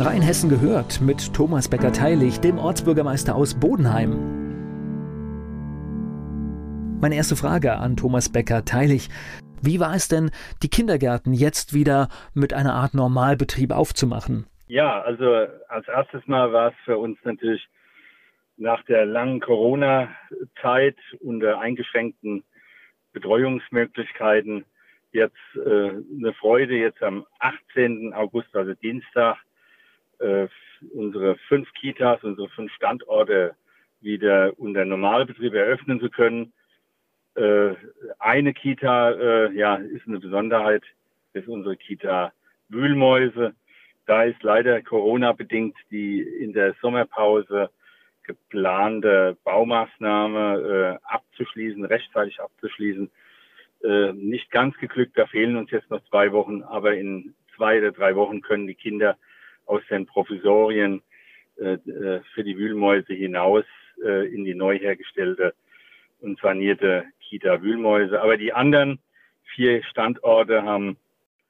Rheinhessen gehört mit Thomas Becker-Teilig, dem Ortsbürgermeister aus Bodenheim. Meine erste Frage an Thomas Becker-Teilig. Wie war es denn, die Kindergärten jetzt wieder mit einer Art Normalbetrieb aufzumachen? Ja, also als erstes Mal war es für uns natürlich nach der langen Corona-Zeit unter eingeschränkten Betreuungsmöglichkeiten jetzt äh, eine Freude, jetzt am 18. August, also Dienstag, äh, unsere fünf Kitas, unsere fünf Standorte wieder unter Normalbetrieb eröffnen zu können. Äh, eine Kita, äh, ja, ist eine Besonderheit, ist unsere Kita Wühlmäuse. Da ist leider Corona-bedingt die in der Sommerpause geplante Baumaßnahme äh, abzuschließen, rechtzeitig abzuschließen, äh, nicht ganz geglückt. Da fehlen uns jetzt noch zwei Wochen, aber in zwei oder drei Wochen können die Kinder aus den Provisorien äh, äh für die Wühlmäuse hinaus äh, in die neu hergestellte und sanierte Kita Wühlmäuse. Aber die anderen vier Standorte haben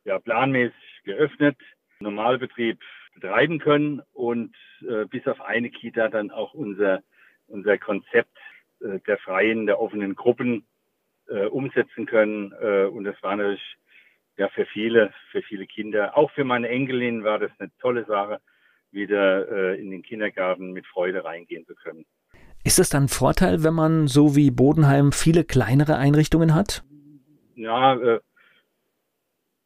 ja planmäßig geöffnet, Normalbetrieb betreiben können und äh, bis auf eine Kita dann auch unser, unser Konzept der freien, der offenen Gruppen umsetzen können. Und das war natürlich ja für viele, für viele Kinder, auch für meine Enkelin war das eine tolle Sache, wieder äh, in den Kindergarten mit Freude reingehen zu können. Ist das dann ein Vorteil, wenn man so wie Bodenheim viele kleinere Einrichtungen hat? Ja, äh,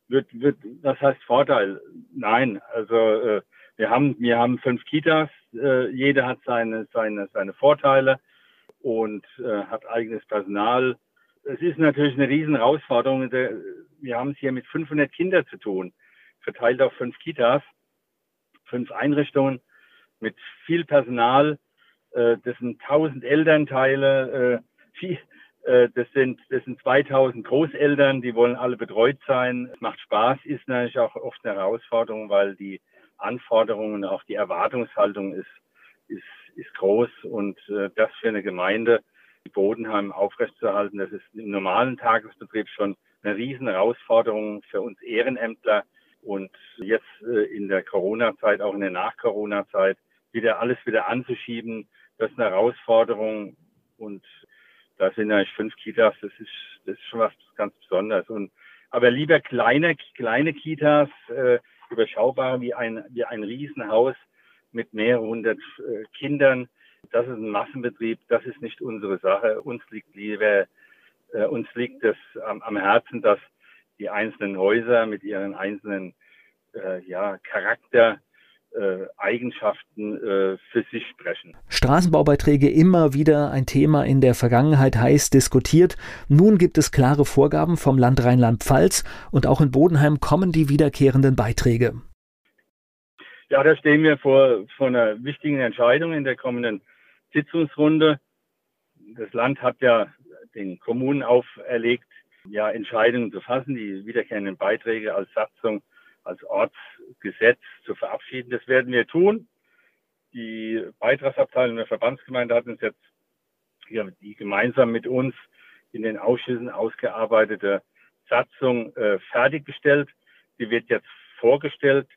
wird, wird, was heißt Vorteil? Nein, also äh, wir haben, wir haben fünf Kitas, äh, jeder hat seine, seine, seine Vorteile und äh, hat eigenes Personal. Es ist natürlich eine riesen Herausforderung. Wir haben es hier mit 500 Kindern zu tun, verteilt auf fünf Kitas, fünf Einrichtungen mit viel Personal. Äh, das sind 1000 Elternteile, äh, äh, das sind, das sind 2000 Großeltern, die wollen alle betreut sein. Es macht Spaß, ist natürlich auch oft eine Herausforderung, weil die Anforderungen, auch die Erwartungshaltung ist, ist, ist groß und äh, das für eine Gemeinde, die Bodenheim aufrechtzuerhalten, das ist im normalen Tagesbetrieb schon eine riesen Herausforderung für uns Ehrenämtler und jetzt äh, in der Corona-Zeit, auch in der Nach-Corona-Zeit, wieder alles wieder anzuschieben, das ist eine Herausforderung und da sind eigentlich fünf Kitas, das ist, das ist schon was ganz Besonderes. Und, aber lieber kleine, kleine Kitas, äh, überschaubar wie ein, wie ein Riesenhaus mit mehreren hundert äh, Kindern. Das ist ein Massenbetrieb, das ist nicht unsere Sache. Uns liegt lieber, äh, uns liegt es am, am Herzen, dass die einzelnen Häuser mit ihren einzelnen äh, ja, Charakter äh, Eigenschaften äh, für sich sprechen. Straßenbaubeiträge immer wieder ein Thema in der Vergangenheit heiß diskutiert. Nun gibt es klare Vorgaben vom Land Rheinland-Pfalz und auch in Bodenheim kommen die wiederkehrenden Beiträge. Ja, da stehen wir vor, vor einer wichtigen Entscheidung in der kommenden Sitzungsrunde. Das Land hat ja den Kommunen auferlegt, ja, Entscheidungen zu fassen, die wiederkehrenden Beiträge als Satzung als Ortsgesetz zu verabschieden. Das werden wir tun. Die Beitragsabteilung der Verbandsgemeinde hat uns jetzt ja, die gemeinsam mit uns in den Ausschüssen ausgearbeitete Satzung äh, fertiggestellt. Die wird jetzt vorgestellt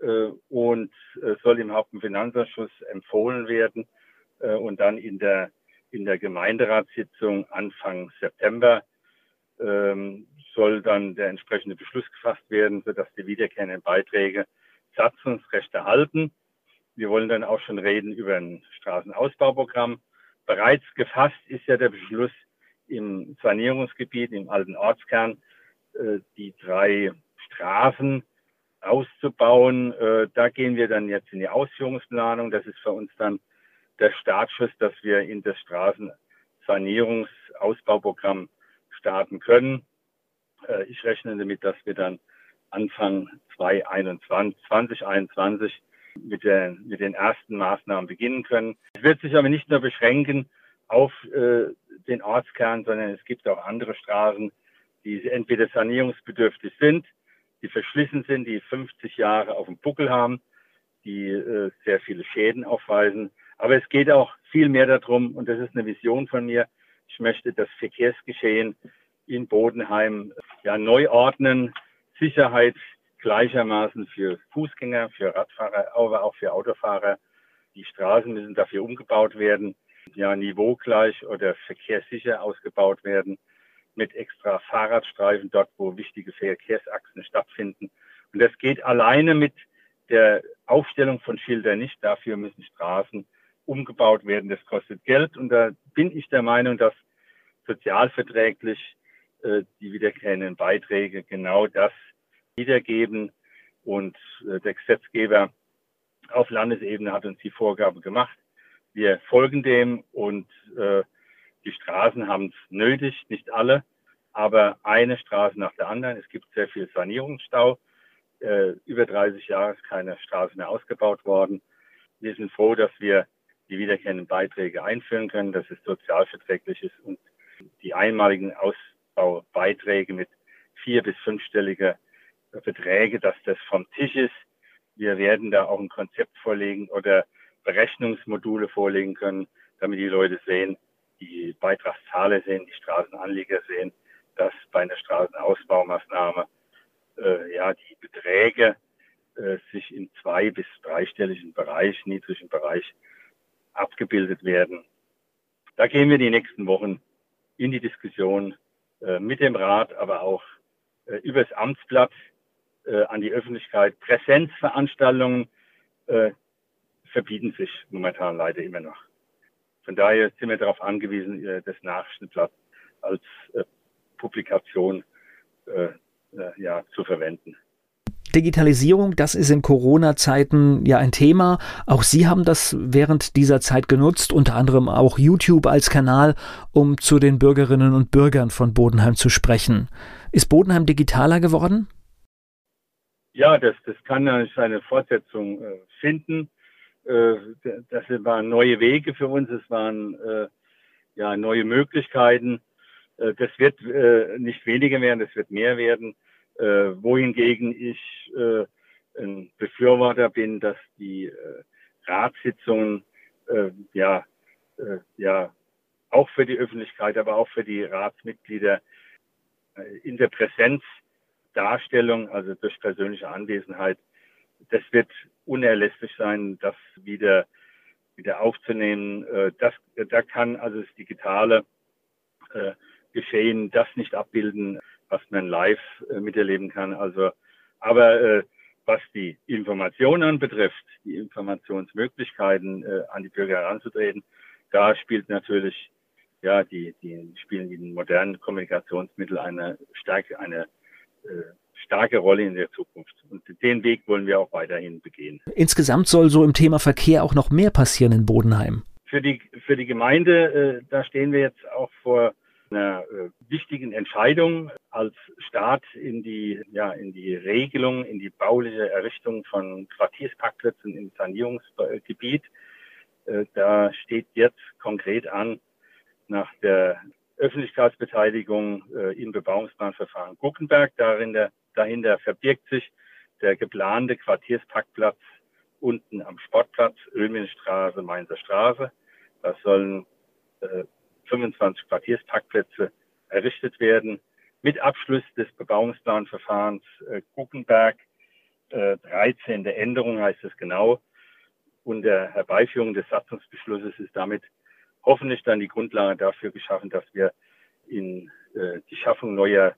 äh, und äh, soll im Hauptfinanzausschuss empfohlen werden äh, und dann in der in der Gemeinderatssitzung Anfang September ähm, soll dann der entsprechende Beschluss gefasst werden, sodass die wiederkehrenden Beiträge Satzungsrecht erhalten. wir wollen dann auch schon reden über ein Straßenausbauprogramm. Bereits gefasst ist ja der Beschluss im Sanierungsgebiet, im alten Ortskern, äh, die drei Straßen auszubauen. Äh, da gehen wir dann jetzt in die Ausführungsplanung. Das ist für uns dann der Startschuss, dass wir in das Straßensanierungsausbauprogramm starten können. Äh, ich rechne damit, dass wir dann Anfang 2021, 2021 mit, der, mit den ersten Maßnahmen beginnen können. Es wird sich aber nicht nur beschränken auf äh, den Ortskern, sondern es gibt auch andere Straßen, die entweder sanierungsbedürftig sind, die verschlissen sind, die 50 Jahre auf dem Buckel haben, die äh, sehr viele Schäden aufweisen. Aber es geht auch viel mehr darum, und das ist eine Vision von mir, ich möchte das Verkehrsgeschehen in Bodenheim ja, neu ordnen, Sicherheit gleichermaßen für Fußgänger, für Radfahrer, aber auch für Autofahrer. Die Straßen müssen dafür umgebaut werden, ja niveaugleich oder verkehrssicher ausgebaut werden mit extra Fahrradstreifen dort, wo wichtige Verkehrsachsen stattfinden. Und das geht alleine mit der Aufstellung von Schildern nicht. Dafür müssen Straßen umgebaut werden. Das kostet Geld. Und da bin ich der Meinung, dass sozialverträglich äh, die wiederkehrenden Beiträge genau das wiedergeben. Und äh, der Gesetzgeber auf Landesebene hat uns die Vorgabe gemacht. Wir folgen dem und äh, die Straßen haben es nötig, nicht alle, aber eine Straße nach der anderen. Es gibt sehr viel Sanierungsstau. Äh, über 30 Jahre ist keine Straße mehr ausgebaut worden. Wir sind froh, dass wir die wiederkehrenden Beiträge einführen können, dass es sozialverträglich ist und die einmaligen Ausbaubeiträge mit vier- bis fünfstelliger Beträge, dass das vom Tisch ist. Wir werden da auch ein Konzept vorlegen oder Berechnungsmodule vorlegen können, damit die Leute sehen, die Beitragszahler sehen, die Straßenanlieger sehen, dass bei einer Straßenausbaumaßnahme äh, ja die Beträge äh, sich im zwei- bis dreistelligen Bereich, niedrigen Bereich abgebildet werden. Da gehen wir die nächsten Wochen in die Diskussion äh, mit dem Rat, aber auch äh, übers Amtsblatt äh, an die Öffentlichkeit. Präsenzveranstaltungen äh, verbieten sich momentan leider immer noch. Von daher sind wir darauf angewiesen, äh, das Nachrichtenblatt als äh, Publikation ja, zu verwenden. Digitalisierung, das ist in Corona-Zeiten ja ein Thema. Auch Sie haben das während dieser Zeit genutzt, unter anderem auch YouTube als Kanal, um zu den Bürgerinnen und Bürgern von Bodenheim zu sprechen. Ist Bodenheim digitaler geworden? Ja, das, das kann eine Fortsetzung äh, finden. Äh, das waren neue Wege für uns, es waren äh, ja neue Möglichkeiten. Das wird nicht weniger werden, das wird mehr werden. Wohingegen ich ein Befürworter bin, dass die Ratssitzungen ja ja auch für die Öffentlichkeit, aber auch für die Ratsmitglieder in der Präsenzdarstellung, also durch persönliche Anwesenheit, das wird unerlässlich sein, das wieder, wieder aufzunehmen. Äh, das, da kann also das digitale äh, Geschehen das nicht abbilden, was man live äh, miterleben kann. Also, aber äh, was die Informationen betrifft, die Informationsmöglichkeiten äh, an die Bürger heranzutreten, da spielt natürlich ja die, die spielen die modernen Kommunikationsmittel eine starke eine äh, starke Rolle in der Zukunft. Und den Weg wollen wir auch weiterhin begehen. Insgesamt soll so im Thema Verkehr auch noch mehr passieren in Bodenheim. Für die, für die Gemeinde, äh, da stehen wir jetzt auch vor einer äh, wichtigen Entscheidung als Staat in die, ja, in die Regelung, in die bauliche Errichtung von Quartiersparkplätzen im Sanierungsgebiet. Äh, da steht jetzt konkret an, nach der Öffentlichkeitsbeteiligung äh, im Bebauungsplanverfahren Guckenberg, darin Dahinter verbirgt sich der geplante Quartiersparkplatz unten am Sportplatz, Ölminstraße, Mainzer Straße. Da sollen 25 Quartiersparkplätze errichtet werden. Mit Abschluss des Bebauungsplanverfahrens äh, Guckenberg, äh, 13. Änderung heißt es genau. Und der Herbeiführung des Satzungsbeschlusses ist damit hoffentlich dann die Grundlage dafür geschaffen, dass wir in äh, die Schaffung neuer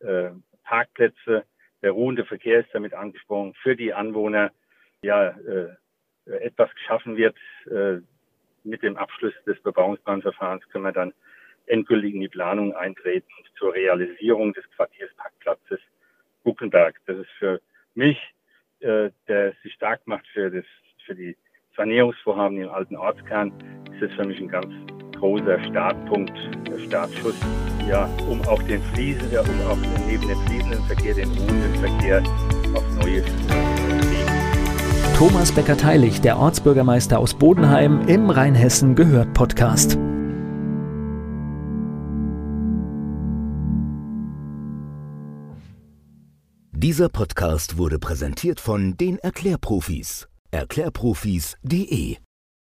äh, Parkplätze. Der ruhende Verkehr ist damit angesprochen für die Anwohner ja äh, etwas geschaffen wird. Äh, mit dem Abschluss des Bebauungsplanverfahrens können wir dann endgültig in die Planung eintreten zur Realisierung des Quartiersparkplatzes Guckenberg. Das ist für mich, äh, der sich stark macht für, das, für die Sanierungsvorhaben im alten Ortskern, ist das für mich ein ganz großer Startpunkt, Startschuss, ja, um auch den Fliesen, um auch neben dem fließenden Verkehr, den ruhenden Verkehr auf neue Thomas Becker-Teilig, der Ortsbürgermeister aus Bodenheim im Rheinhessen gehört Podcast. Dieser Podcast wurde präsentiert von den Erklärprofis. Erklärprofis.de